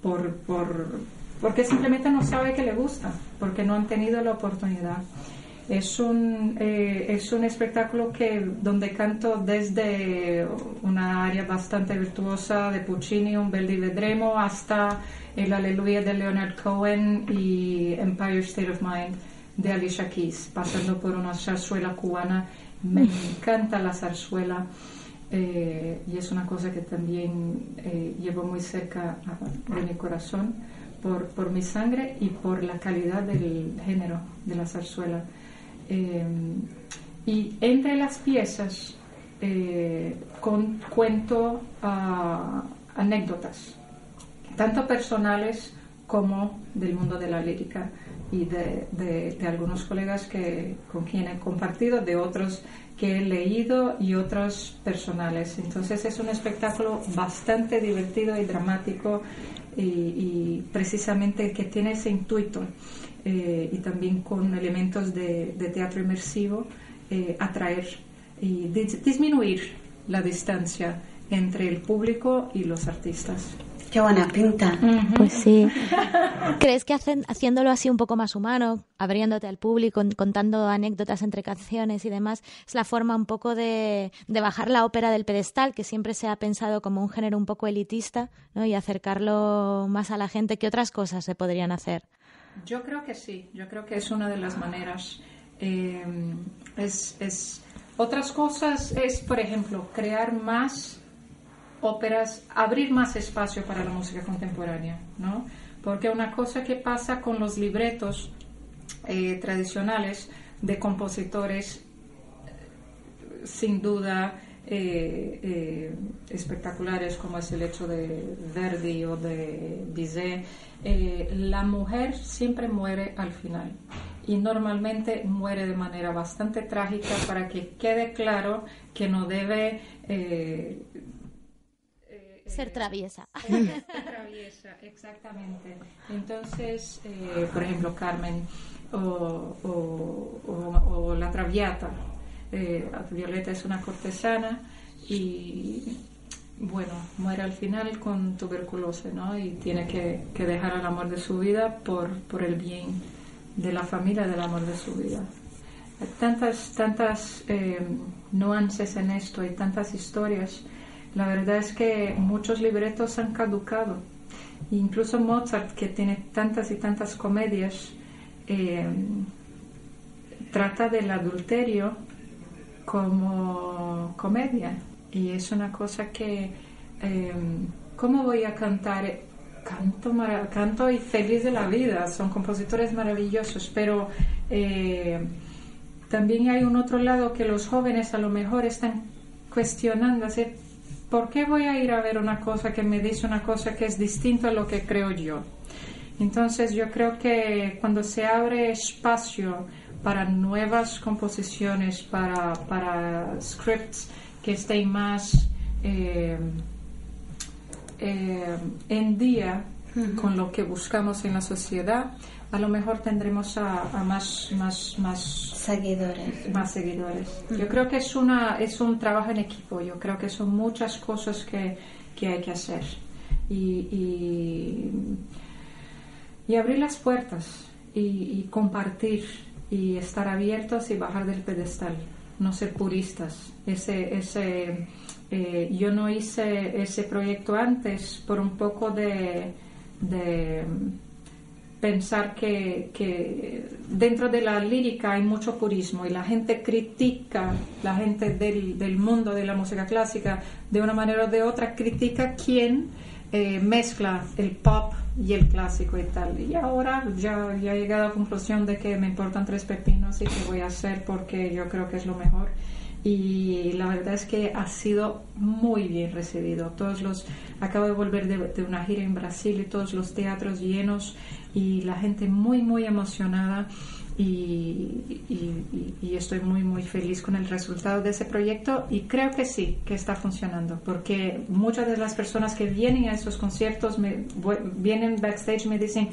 por, por, porque simplemente no sabe que le gusta, porque no han tenido la oportunidad. Es un, eh, es un espectáculo que, donde canto desde una área bastante virtuosa de Puccini, un Bel di Vedremo, hasta el Aleluya de Leonard Cohen y Empire State of Mind de Alicia Keys, pasando por una zarzuela cubana. Me encanta la zarzuela. Eh, y es una cosa que también eh, llevo muy cerca de mi corazón por, por, mi sangre y por la calidad del género de la zarzuela. Eh, y entre las piezas con, cuento uh, anécdotas, tanto personales como del mundo de la lírica y de, de, algunos colegas que, con quienes he compartido, de otros que he leído y otros personales. Entonces es un espectáculo bastante divertido y dramático y, precisamente que tiene ese intuito eh, y también con elementos de, teatro inmersivo, eh, atraer y disminuir la distancia entre el público y los artistas. Qué buena pinta. Pues sí. ¿Crees que haciéndolo así un poco más humano, abriéndote al público, contando anécdotas entre canciones y demás, es la forma un poco de, bajar la ópera del pedestal, que siempre se ha pensado como un género un poco elitista, ¿no? y acercarlo más a la gente? ¿Qué otras cosas se podrían hacer? Yo creo que sí, yo creo que es una de las maneras. Eh, es, es, otras cosas es, por ejemplo, crear más óperas, abrir más espacio para la música contemporánea, ¿no? Porque una cosa que pasa con los libretos eh, tradicionales de compositores, sin duda, eh, eh, espectaculares como es el hecho de Verdi o de Bizet, la mujer siempre muere al final y normalmente muere de manera bastante trágica para que quede claro que no debe ser traviesa. Ser traviesa, exactamente. Entonces, eh, por ejemplo, Carmen o, o, la Traviata. Eh, Violeta es una cortesana y, bueno, muere al final con tuberculosis, ¿no? Y tiene que, dejar el amor de su vida por, por el bien de la familia, del amor de su vida. Hay tantas, tantas eh, nuances en esto, hay tantas historias la verdad es que muchos libretos han caducado. Incluso Mozart, que tiene tantas y tantas comedias, eh, trata del adulterio como comedia. y es una cosa que, em, ¿cómo voy a cantar? Canto, canto y feliz de la vida, son compositores maravillosos, pero eh, también hay un otro lado que los jóvenes a lo mejor están cuestionando, ¿por qué voy a ir a ver una cosa que me dice una cosa que es distinta a lo que creo yo? Entonces yo creo que cuando se abre espacio para nuevas composiciones, para, para scripts que estén más eh, eh, en día con lo que buscamos en la sociedad, a lo mejor tendremos a, más, más, más seguidores. Más seguidores. Yo creo que es, una, es un trabajo en equipo, yo creo que son muchas cosas que, que hay que hacer. Y, y, abrir las puertas y, compartir y estar abiertos y bajar del pedestal, no ser puristas. Ese, ese, eh, yo no hice ese proyecto antes por un poco de pensar que, dentro de la lírica hay mucho purismo y la gente critica, la gente del, mundo de la música clásica, de una manera o de otra, critica quien eh, mezcla el pop y el clásico y tal. Y ahora ya, ya he llegado a la conclusión de que me importan tres pepinos y que voy a hacer porque yo creo que es lo mejor y la verdad es que ha sido muy bien recibido. Todos los acabo de volver de, una gira en Brasil y todos los teatros llenos y la gente muy muy emocionada y, estoy muy muy feliz con el resultado de ese proyecto y creo que sí que está funcionando porque muchas de las personas que vienen a esos conciertos vienen backstage y me dicen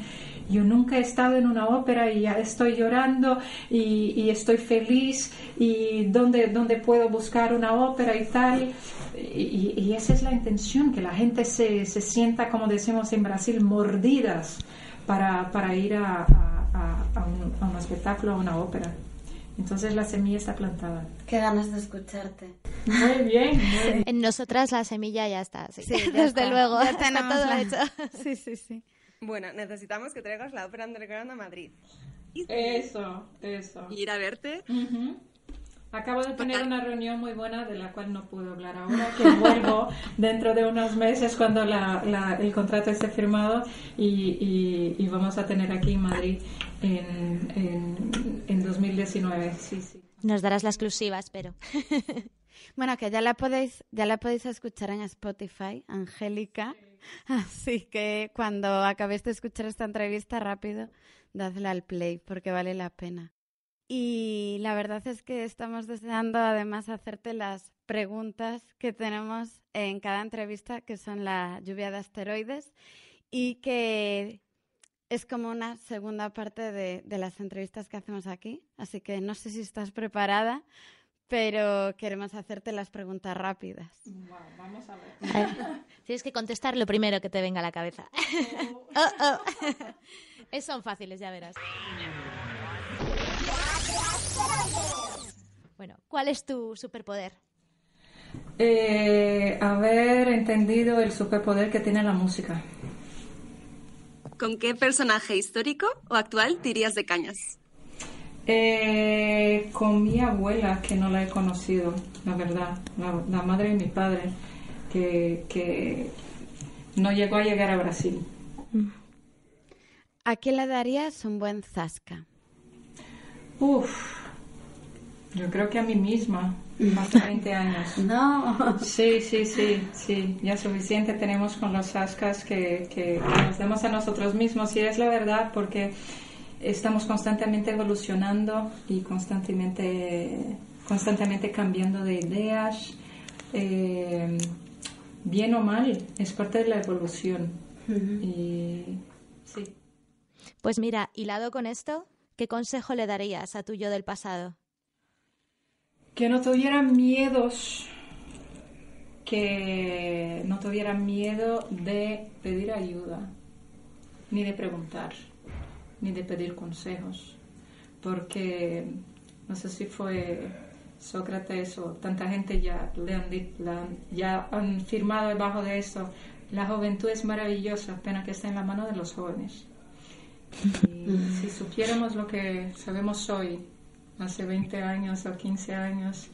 yo nunca he estado en una ópera y ya estoy llorando y, estoy feliz y dónde, dónde puedo buscar una ópera y tal. Y, esa es la intención, que la gente se, se, sienta, como decimos en Brasil, mordidas para, para ir a, un, a un espectáculo, a una ópera. Entonces la semilla está plantada. Qué ganas de escucharte. Muy bien. En nosotras la semilla ya está. Sí, desde luego. Ya tenemos todo hecho. Sí, sí, sí. Bueno, necesitamos que traigas la ópera underground a Madrid. Eso, eso. Y ir a verte. Acabo de tener una reunión muy buena de la cual no puedo hablar ahora, que vuelvo dentro de unos meses cuando la, el contrato esté firmado y, y, vamos a tener aquí en Madrid en, en, en 2019. Sí, sí. Nos darás la exclusiva, espero. bueno, que ya la podéis, ya la podéis escuchar en Spotify, Angélica. Así que cuando acabéis de escuchar esta entrevista, rápido, dadle al play porque vale la pena. Y la verdad es que estamos deseando además hacerte las preguntas que tenemos en cada entrevista, que son la lluvia de asteroides, y que es como una segunda parte de, de las entrevistas que hacemos aquí. Así que no sé si estás preparada, pero queremos hacerte las preguntas rápidas. vamos a ver. Tienes que contestar lo primero que te venga a la cabeza. Oh. Oh, oh. Son fáciles, ya verás. Bueno, ¿cuál es tu superpoder? Eh, haber entendido el superpoder que tiene la música. ¿Con qué personaje histórico o actual tirías de cañas? Eh, con mi abuela, que no la he conocido, la verdad, la, madre de mi padre, que, no llegó a llegar a Brasil. ¿A qué le darías un buen zasca? Uf, yo creo que a mí misma, más de 20 años. No. Sí, sí, sí, sí, ya suficiente tenemos con los zascas que, que nos damos a nosotros mismos y es la verdad porque estamos constantemente evolucionando y constantemente, constantemente cambiando de ideas. Eh, bien o mal, es parte de la evolución. y, sí. Pues mira, hilado con esto, ¿qué consejo le darías a tu yo del pasado? Que no tuviera miedos, que no tuviera miedo de pedir ayuda, ni de preguntar ni de pedir consejos, porque no sé si fue Sócrates o tanta gente ya, le han, ya han firmado debajo de esto, la juventud es maravillosa, pena que está en la mano de los jóvenes. Y si supiéramos lo que sabemos hoy, hace 20 años o 15 años,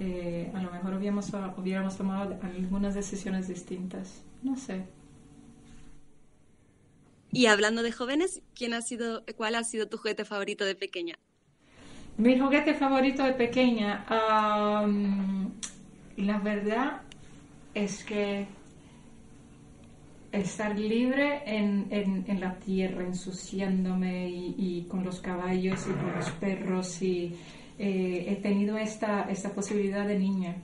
eh, a lo mejor hubiéramos, hubiéramos tomado algunas decisiones distintas. No sé. Y hablando de jóvenes, ¿quién ha sido, ¿cuál ha sido tu juguete favorito de pequeña? Mi juguete favorito de pequeña, la verdad es que estar libre en, en, la tierra, ensuciándome y, con los caballos y con los perros y eh, he tenido esta, esta posibilidad de niña,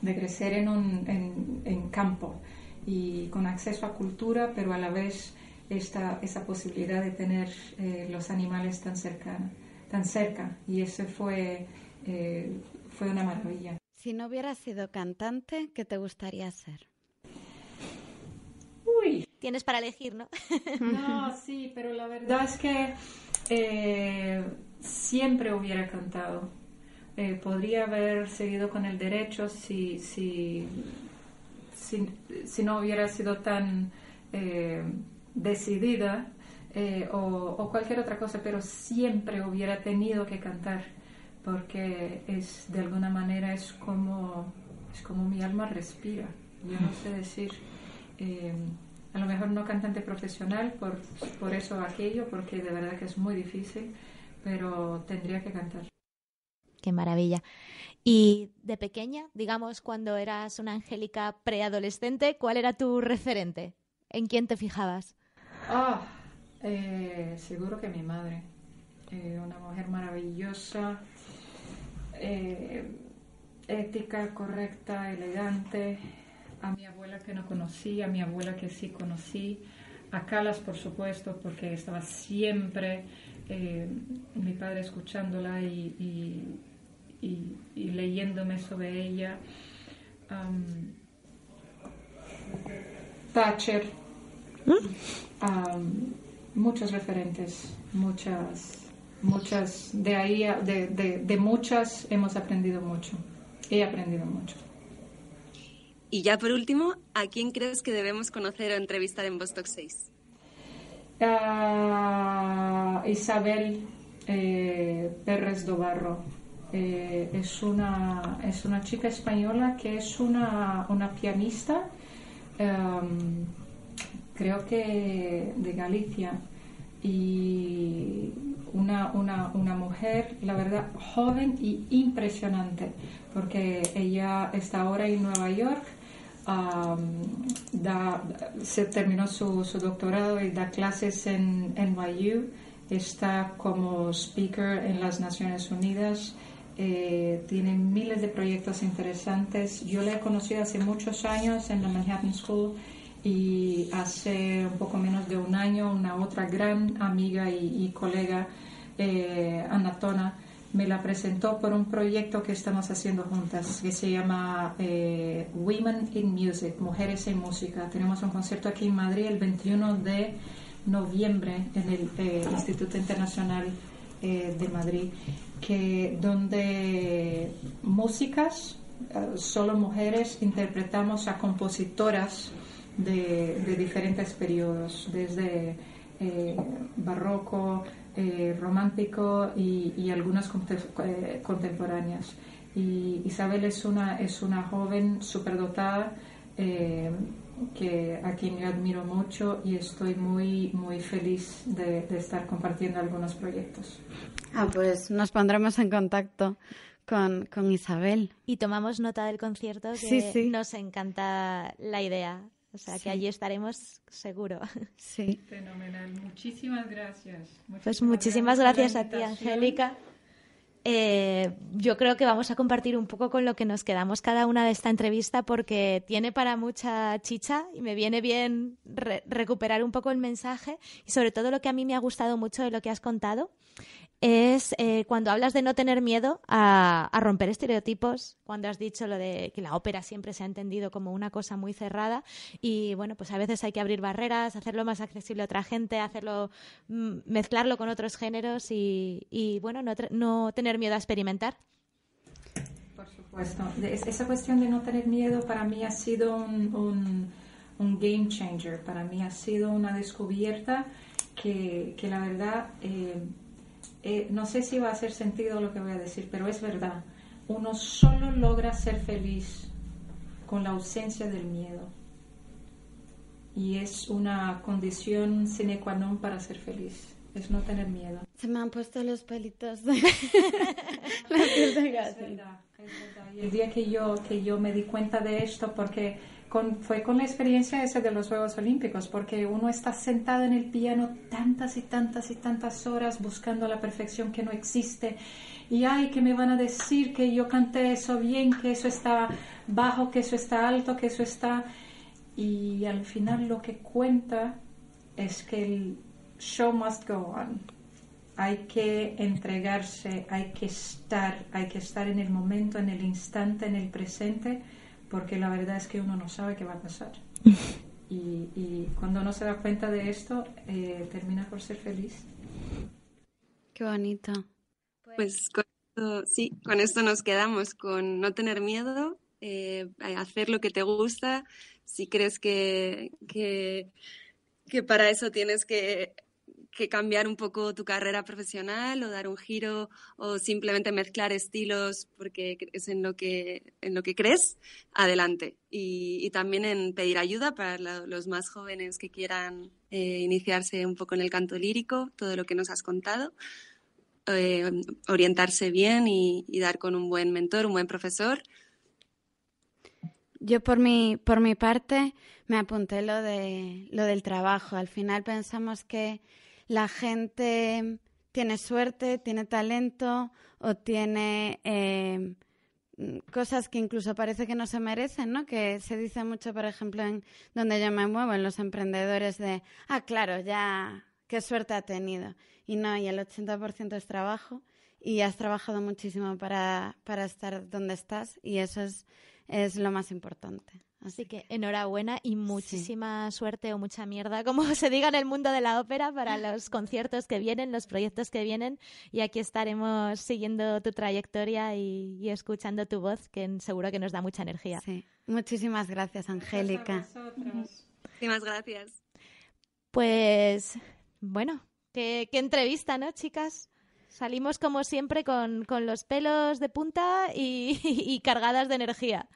de crecer en un en, campo y con acceso a cultura, pero a la vez esta, esa posibilidad de tener eh, los animales tan, cercana, tan cerca y eso fue, eh, fue una maravilla. Si no hubieras sido cantante, ¿qué te gustaría ser? Uy. Tienes para elegir, ¿no? no, sí, pero la verdad es que eh, siempre hubiera cantado. Eh, podría haber seguido con el derecho si, si, si, no hubiera sido tan eh, decidida o, o, cualquier otra cosa, pero siempre hubiera tenido que cantar porque es de alguna manera es como, es como mi alma respira. Yo no sé decir, eh, a lo mejor no cantante profesional por, por eso aquello, porque de verdad que es muy difícil, pero tendría que cantar. Qué maravilla. Y de pequeña, digamos, cuando eras una Angélica preadolescente, ¿cuál era tu referente? ¿En quién te fijabas? Ah, eh, seguro que mi madre. Eh, una mujer maravillosa, eh, ética, correcta, elegante, a mi abuela que no conocí, a mi abuela que sí conocí, a Calas por supuesto, porque estaba siempre eh, mi padre escuchándola y, leyéndome sobre ella. Thatcher, ¿Mm? muchos referentes, muchas muchas, de ahí, de, de, muchas hemos aprendido mucho. He aprendido mucho. Y ya por último, ¿a quién crees que debemos conocer o entrevistar en Vostok 6? Isabel eh, Pérez Dobarro. Eh, es, una, es una chica española que es una, una pianista, em, creo que de Galicia, y una, una, una, mujer, la verdad, joven y impresionante, porque ella está ahora en Nueva York, da, se terminó su, su, doctorado y da clases en NYU, está como speaker en las Naciones Unidas. Eh, tiene miles de proyectos interesantes. Yo la he conocido hace muchos años en la Manhattan School y hace un poco menos de un año una otra gran amiga y, colega, eh, Anatona, me la presentó por un proyecto que estamos haciendo juntas que se llama eh, Women in Music, Mujeres en Música. Tenemos un concierto aquí en Madrid el 21 de noviembre en el eh, Instituto Internacional de Madrid, que donde músicas, solo mujeres, interpretamos a compositoras de, diferentes periodos, desde eh, barroco, eh, romántico y, algunas eh, contemporáneas. Y Isabel es una, es una joven superdotada que, a quien yo admiro mucho y estoy muy, muy feliz de, estar compartiendo algunos proyectos. Ah, pues nos pondremos en contacto. Con, con, Isabel. Y tomamos nota del concierto, que sí, nos encanta la idea. O sea que allí estaremos seguro. Sí. Fenomenal. Muchísimas gracias. pues muchísimas gracias, a ti, Angélica. Eh, yo creo que vamos a compartir un poco con lo que nos quedamos cada una de esta entrevista porque tiene para mucha chicha y me viene bien recuperar un poco el mensaje y sobre todo lo que a mí me ha gustado mucho de lo que has contado es eh, cuando hablas de no tener miedo a, romper estereotipos, cuando has dicho lo de que la ópera siempre se ha entendido como una cosa muy cerrada y bueno, pues a veces hay que abrir barreras, hacerlo más accesible a otra gente, hacerlo, mm, mezclarlo con otros géneros y, bueno, no, tener miedo a experimentar. Por supuesto, esa cuestión de no tener miedo para mí ha sido un, game changer, para mí ha sido una descubierta que, la verdad... Eh, eh, no sé si va a hacer sentido lo que voy a decir, pero es verdad. uno solo logra ser feliz con la ausencia del miedo. Y es una condición sine qua non para ser feliz, es no tener miedo. Se me han puesto los pelitos de la piel de Es verdad, es verdad. Y el día que yo, que yo me di cuenta de esto, porque fue con la experiencia esa de los Juegos Olímpicos, porque uno está sentado en el piano tantas y tantas y tantas horas buscando la perfección que no existe. Y ay, que me van a decir que yo canté eso bien, que eso está bajo, que eso está alto, que eso está... Y al final lo que cuenta es que el show must go on. Hay que entregarse, hay que estar, hay que estar en el momento, en el instante, en el presente porque la verdad es que uno no sabe qué va a pasar. Y, cuando uno se da cuenta de esto, eh, termina por ser feliz. Qué bonito. Pues con esto, sí, con esto nos quedamos, con no tener miedo, eh, hacer lo que te gusta. Si crees que, que, que para eso tienes que que cambiar un poco tu carrera profesional o dar un giro o simplemente mezclar estilos porque es en lo que, en lo que crees, adelante. Y, también en pedir ayuda para los más jóvenes que quieran eh, iniciarse un poco en el canto lírico, todo lo que nos has contado. Eh, orientarse bien y, dar con un buen mentor, un buen profesor. Yo por mi, por mi parte me apunté lo, de, lo del trabajo. Al final pensamos que la gente tiene suerte, tiene talento o tiene eh, cosas que incluso parece que no se merecen, ¿no? Que se dice mucho, por ejemplo, en donde yo me muevo, en los emprendedores de, ah, claro, ya, qué suerte ha tenido. Y no, y el 80% es trabajo y has trabajado muchísimo para, para estar donde estás y eso es, es lo más importante. Así que enhorabuena y muchísima suerte o mucha mierda, como se diga en el mundo de la ópera, para los conciertos que vienen, los proyectos que vienen. Y aquí estaremos siguiendo tu trayectoria y, escuchando tu voz, que seguro que nos da mucha energía. Sí. Muchísimas gracias, Angélica. Muchísimas gracias. Pues, bueno, qué, entrevista, ¿no, chicas? Salimos como siempre con, los pelos de punta y, cargadas de energía.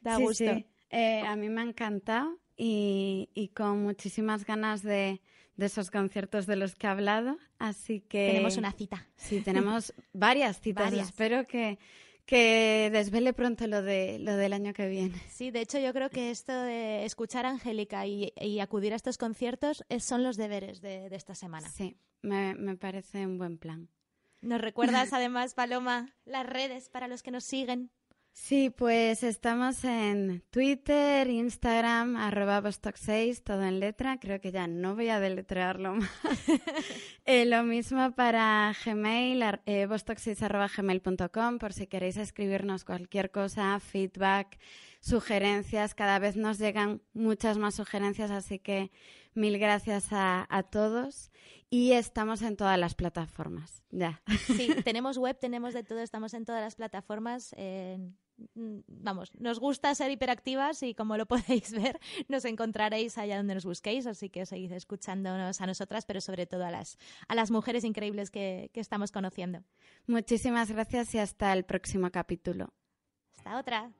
Da gusto. Eh, a mí me ha encantado y, con muchísimas ganas de, esos conciertos de los que he hablado. Así que. Tenemos una cita. Sí, tenemos varias citas. Espero que, que desvele pronto lo, de, lo del año que viene. Sí, de hecho yo creo que esto de escuchar a Angélica y, acudir a estos conciertos son los deberes de, esta semana. Sí, me, me, parece un buen plan. ¿Nos recuerdas además, Paloma, las redes para los que nos siguen? Sí, pues estamos en Twitter, Instagram, arroba Vostok6, todo en letra. Creo que ya no voy a deletrearlo más. Eh, lo mismo para Gmail, eh, vostok6 por si queréis escribirnos cualquier cosa, feedback, sugerencias. Cada vez nos llegan muchas más sugerencias, así que Mil gracias a, a, todos y estamos en todas las plataformas. Ya. Sí, tenemos web, tenemos de todo, estamos en todas las plataformas. Mm, vamos, nos gusta ser hiperactivas y como lo podéis ver, nos encontraréis allá donde nos busquéis, así que seguid escuchándonos a nosotras, pero sobre todo a las, a las mujeres increíbles que, que estamos conociendo. Muchísimas gracias y hasta el próximo capítulo. Hasta otra.